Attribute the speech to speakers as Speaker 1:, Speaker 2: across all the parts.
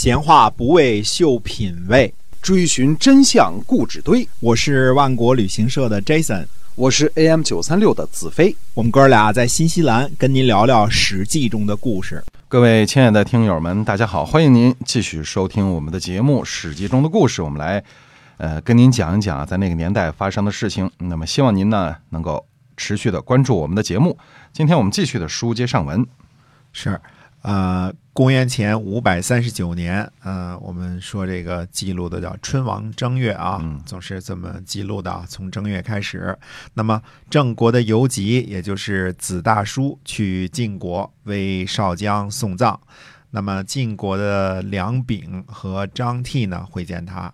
Speaker 1: 闲话不为秀品味，
Speaker 2: 追寻真相故纸堆。
Speaker 1: 我是万国旅行社的 Jason，
Speaker 2: 我是 AM 九三六的子飞。
Speaker 1: 我们哥俩在新西兰跟您聊聊《史记》中的故事。
Speaker 3: 各位亲爱的听友们，大家好，欢迎您继续收听我们的节目《史记》中的故事。我们来，呃，跟您讲一讲在那个年代发生的事情。那么，希望您呢能够持续的关注我们的节目。今天我们继续的书接上文。
Speaker 1: 是，呃，公元前五百三十九年，呃，我们说这个记录的叫春王正月啊，总是这么记录的，从正月开始。那么郑国的游吉，也就是子大叔去晋国为少将送葬。那么晋国的梁丙和张替呢会见他，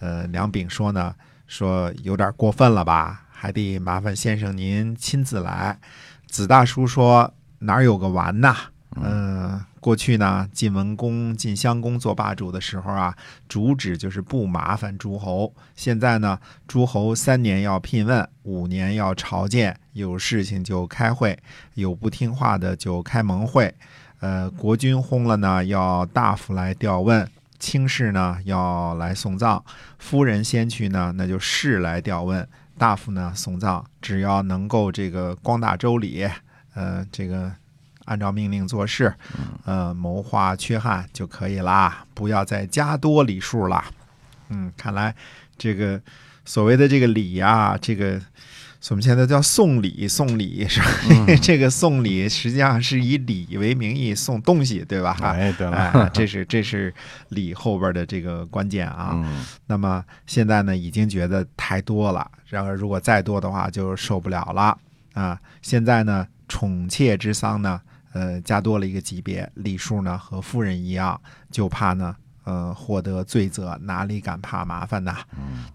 Speaker 1: 呃，梁丙说呢，说有点过分了吧，还得麻烦先生您亲自来。子大叔说哪有个完呐？嗯，过去呢，晋文公、晋襄公做霸主的时候啊，主旨就是不麻烦诸侯。现在呢，诸侯三年要聘问，五年要朝见，有事情就开会，有不听话的就开盟会。呃，国君轰了呢，要大夫来调问；卿士呢，要来送葬；夫人先去呢，那就士来调问；大夫呢，送葬。只要能够这个光大周礼，呃，这个。按照命令做事，呃，谋划缺憾就可以啦，不要再加多礼数了。嗯，看来这个所谓的这个礼呀，这个我们现在叫送礼，送礼是吧？这个送礼实际上是以礼为名义送东西，对吧？
Speaker 3: 哎，对了，
Speaker 1: 这是这是礼后边的这个关键啊。那么现在呢，已经觉得太多了，然而如果再多的话就受不了了啊。现在呢，宠妾之丧呢。呃，加多了一个级别，礼数呢和夫人一样，就怕呢，呃，获得罪责，哪里敢怕麻烦呢？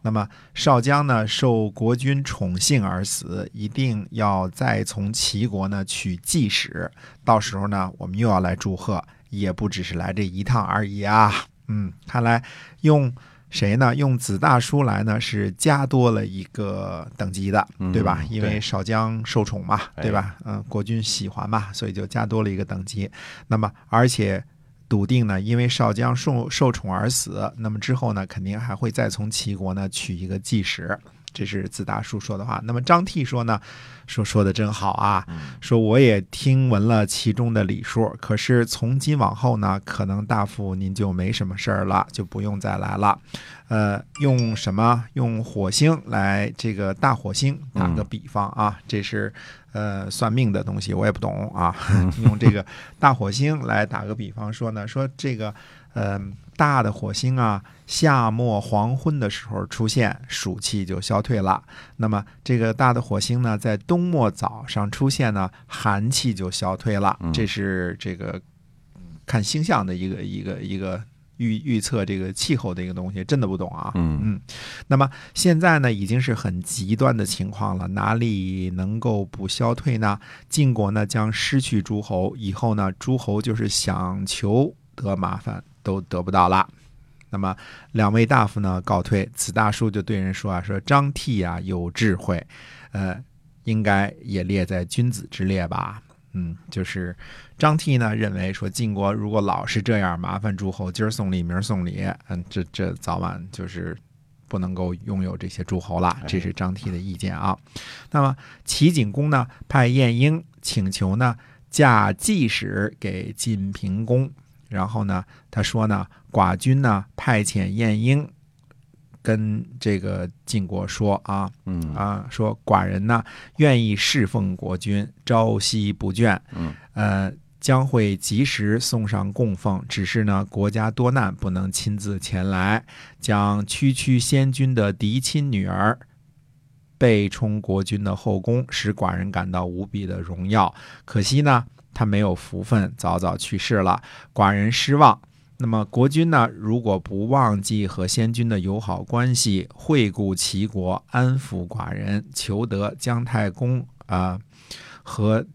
Speaker 1: 那么少将呢，受国君宠幸而死，一定要再从齐国呢取祭使，到时候呢，我们又要来祝贺，也不只是来这一趟而已啊。嗯，看来用。谁呢？用子大叔来呢，是加多了一个等级的，对吧？因为少将受宠嘛，对吧？嗯，国君喜欢嘛，所以就加多了一个等级。那么，而且笃定呢，因为少将受受宠而死，那么之后呢，肯定还会再从齐国呢取一个祭使。这是子大叔说的话。那么张替说呢？说说的真好啊！说我也听闻了其中的礼数，可是从今往后呢，可能大夫您就没什么事儿了，就不用再来了。呃，用什么？用火星来这个大火星打个比方啊，这是呃算命的东西，我也不懂啊。用这个大火星来打个比方说呢，说这个嗯。大的火星啊，夏末黄昏的时候出现，暑气就消退了。那么这个大的火星呢，在冬末早上出现呢，寒气就消退了。这是这个看星象的一个一个一个预预测这个气候的一个东西，真的不懂啊。
Speaker 3: 嗯
Speaker 1: 嗯。那么现在呢，已经是很极端的情况了，哪里能够不消退呢？晋国呢将失去诸侯，以后呢，诸侯就是想求得麻烦。都得不到了，那么两位大夫呢告退，此大叔就对人说啊，说张替啊有智慧，呃，应该也列在君子之列吧？嗯，就是张替呢认为说晋国如果老是这样麻烦诸侯，今儿送礼明儿送礼，嗯，这这早晚就是不能够拥有这些诸侯了，这是张替的意见啊。那么齐景公呢派晏婴请求呢嫁季使给晋平公。然后呢，他说呢，寡君呢派遣晏婴跟这个晋国说啊，
Speaker 3: 嗯
Speaker 1: 啊，说寡人呢愿意侍奉国君，朝夕不倦，
Speaker 3: 嗯，
Speaker 1: 呃，将会及时送上供奉。只是呢，国家多难，不能亲自前来，将区区先君的嫡亲女儿被充国君的后宫，使寡人感到无比的荣耀。可惜呢。他没有福分，早早去世了，寡人失望。那么国君呢？如果不忘记和先君的友好关系，惠顾齐国，安抚寡人，求得姜太公啊和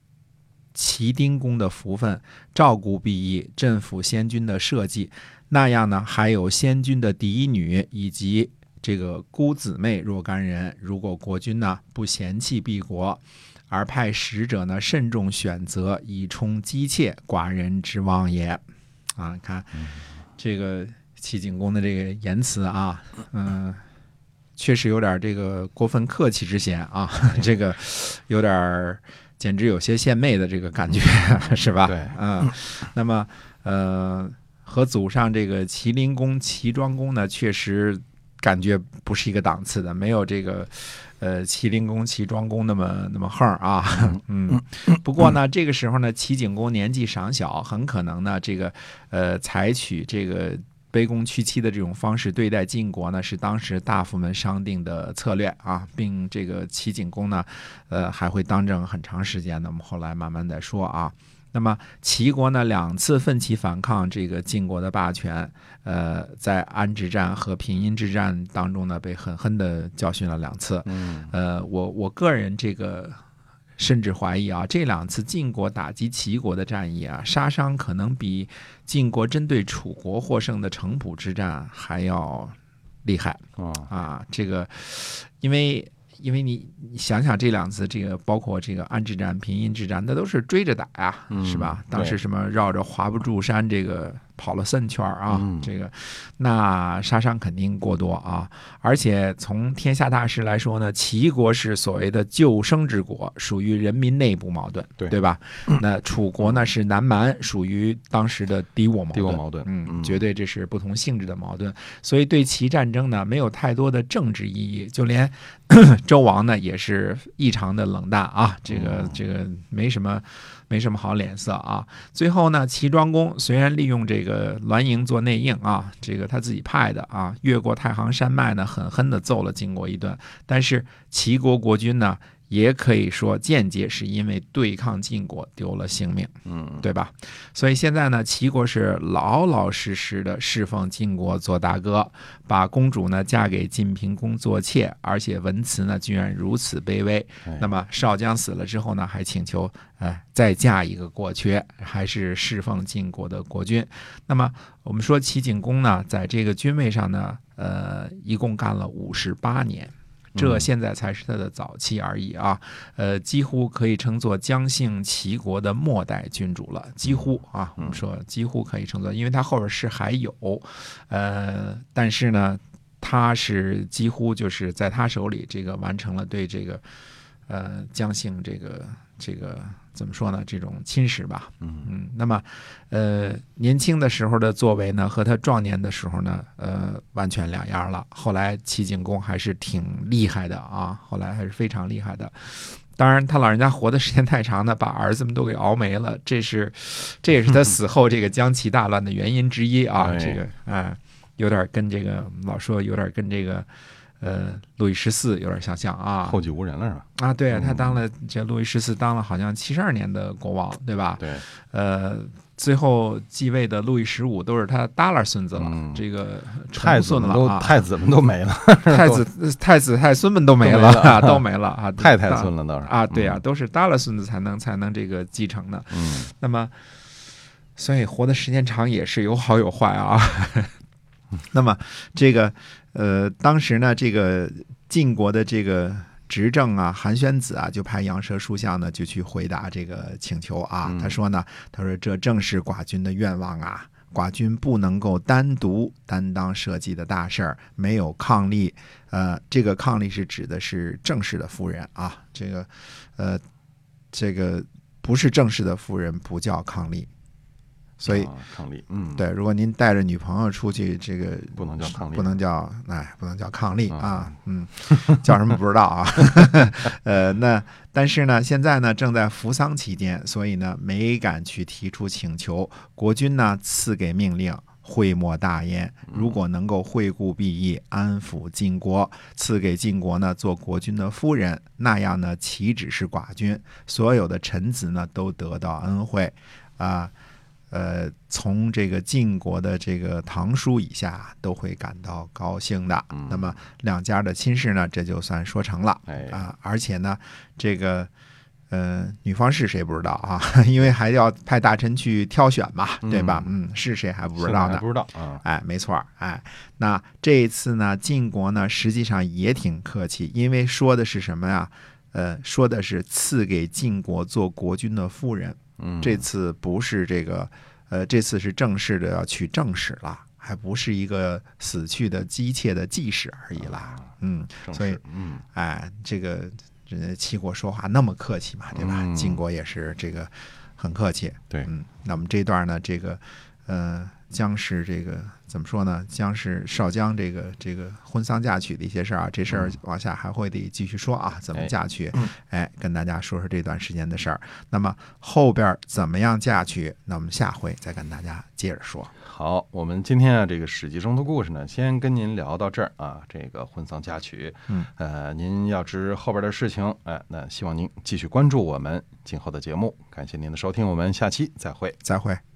Speaker 1: 齐丁公的福分，照顾毕义，镇抚先君的社稷，那样呢？还有先君的嫡女以及这个姑姊妹若干人。如果国君呢不嫌弃毕国。而派使者呢，慎重选择以充姬妾，寡人之望也。啊，看这个齐景公的这个言辞啊，嗯、确实有点这个过分客气之嫌啊，这个有点儿简直有些献媚的这个感觉，是吧？
Speaker 3: 对
Speaker 1: 嗯，那么呃，和祖上这个麒麟公、齐庄公呢，确实感觉不是一个档次的，没有这个呃齐灵公、齐庄公那么那么横啊。嗯，不过呢，这个时候呢，齐景公年纪尚小，很可能呢，这个呃采取这个。卑躬屈膝的这种方式对待晋国呢，是当时大夫们商定的策略啊，并这个齐景公呢，呃，还会当政很长时间的。我们后来慢慢再说啊。那么齐国呢，两次奋起反抗这个晋国的霸权，呃，在安之战和平阴之战当中呢，被狠狠的教训了两次。
Speaker 3: 嗯
Speaker 1: 呃，我我个人这个甚至怀疑啊，这两次晋国打击齐国的战役啊，杀伤可能比晋国针对楚国获胜的城濮之战还要厉害
Speaker 3: 啊
Speaker 1: 啊！这个，因为因为你你想想这两次，这个包括这个安置战、平阴之战，那都是追着打呀，
Speaker 3: 嗯
Speaker 1: 是吧？当时什么绕着华不注山这个跑了三圈啊，
Speaker 3: 嗯
Speaker 1: 这个那杀伤肯定过多啊。而且从天下大势来说呢，齐国是所谓的救生之国，属于人民内部矛盾，
Speaker 3: 对
Speaker 1: 对吧？那楚国呢是南蛮，属于当时的敌我矛盾。
Speaker 3: 敌我矛盾
Speaker 1: 嗯，
Speaker 3: 嗯
Speaker 1: 绝对这是不同性质的矛盾。所以对齐战争呢，没有太多的政治意义，就连 周王呢也是异常的冷淡啊，这个
Speaker 3: 嗯
Speaker 1: 这个没什么。没什么好脸色啊！最后呢，齐庄公虽然利用这个栾盈做内应啊，这个他自己派的啊，越过太行山脉呢，狠狠地揍了晋国一顿。但是齐国国君呢，也可以说间接是因为对抗晋国丢了性命。
Speaker 3: 嗯
Speaker 1: 对吧？所以现在呢，齐国是老老实实的侍奉晋国做大哥，把公主呢嫁给晋平公做妾，而且文辞呢居然如此卑微。
Speaker 3: 哎
Speaker 1: 那么少将死了之后呢，还请求哎再嫁一个国缺，还是侍奉晋国的国君。那么我们说齐景公呢，在这个君位上呢，呃，一共干了五十八年。这
Speaker 3: 嗯
Speaker 1: 现在才是他的早期而已啊，呃，几乎可以称作姜姓齐国的末代君主了，几乎啊，我们说几乎可以称作，因为他后边是还有，呃，但是呢，他是几乎就是在他手里这个完成了对这个呃姜姓这个这个怎么说呢这种侵蚀吧，
Speaker 3: 嗯
Speaker 1: 嗯，那么，呃，年轻的时候的作为呢，和他壮年的时候呢，呃，完全两样了。后来齐景公还是挺厉害的啊，后来还是非常厉害的。当然，他老人家活的时间太长呢，把儿子们都给熬没了，这是，这也是他死后这个将齐大乱的原因之一啊。
Speaker 3: 哎
Speaker 1: 这个，哎、有点跟这个老说有点跟这个，呃，路易十四有点相像啊。
Speaker 3: 后继无人了是吧？
Speaker 1: 啊，对啊，他
Speaker 3: 嗯
Speaker 1: 当了这路易十四当了好像七十二年的国王，对吧？
Speaker 3: 对，
Speaker 1: 呃，最后继位的路易十五都是他耷拉孙子了，
Speaker 3: 嗯
Speaker 1: 这个
Speaker 3: 太子们都
Speaker 1: 重孙了啊，
Speaker 3: 太子们都没了，
Speaker 1: 太子 太子太孙们都没
Speaker 3: 都
Speaker 1: 了
Speaker 3: 没了
Speaker 1: 都没了啊，
Speaker 3: 太太孙了都是
Speaker 1: 啊，对啊，，都是耷拉孙子才能才能这个继承的。
Speaker 3: 嗯
Speaker 1: 那么，所以活的时间长也是有好有坏啊。那么这个呃，当时呢，这个晋国的这个执政啊，韩宣子啊，就派杨蛇书相呢，就去回答这个请求啊。
Speaker 3: 嗯
Speaker 1: 他说呢，他说这正是寡君的愿望啊。寡君不能够单独担当社稷的大事儿，没有伉俪。呃，这个伉俪是指的是正式的夫人啊，这个呃，这个不是正式的夫人不叫抗力。所以，
Speaker 3: 啊抗力，嗯，，
Speaker 1: 对，如果您带着女朋友出去，这个
Speaker 3: 不能叫抗力，
Speaker 1: 不能叫哎，不能叫抗力
Speaker 3: 啊
Speaker 1: 啊，嗯，叫什么不知道啊。呃，那但是呢，现在呢正在扶丧期间，所以呢没敢去提出请求。国君呢赐给命令。讳莫大焉。如果能够惠顾裨益，安抚晋国，赐给晋国呢做国君的夫人，那样呢岂止是寡君，所有的臣子呢都得到恩惠啊。呃，从这个晋国的这个堂叔以下都会感到高兴的。
Speaker 3: 嗯
Speaker 1: 那么两家的亲事呢，这就算说成了
Speaker 3: 哎，
Speaker 1: 啊。而且呢，这个呃，女方是谁不知道啊？因为还要派大臣去挑选嘛，对吧？嗯，是谁还不知道呢。
Speaker 3: 不知道啊，
Speaker 1: 哎，没错儿，哎，那这一次呢，晋国呢实际上也挺客气，因为说的是什么呀？呃，说的是赐给晋国做国君的夫人。
Speaker 3: 嗯，
Speaker 1: 这次不是这个，呃，这次是正式的要去正史了还不是一个死去的姬妾的祭祀而已啦。嗯，所以，
Speaker 3: 嗯，
Speaker 1: 哎，这个人家齐国说话那么客气嘛，对吧？
Speaker 3: 嗯
Speaker 1: 晋国也是这个很客气。
Speaker 3: 对，
Speaker 1: 嗯，那么这段呢，这个呃，将是这个怎么说呢？将是少姜这个这个婚丧嫁娶的一些事儿啊，这事儿往下还会得继续说啊，怎么嫁娶？哎，跟大家说说这段时间的事儿。那么后边怎么样嫁娶？那我们下回再跟大家接着说。
Speaker 3: 好，我们今天啊，这个史记中的故事呢，先跟您聊到这儿啊。这个婚丧嫁娶，
Speaker 1: 嗯，
Speaker 3: 呃，您要知后边的事情，哎，那希望您继续关注我们今后的节目。感谢您的收听，我们下期再会。
Speaker 1: 再会。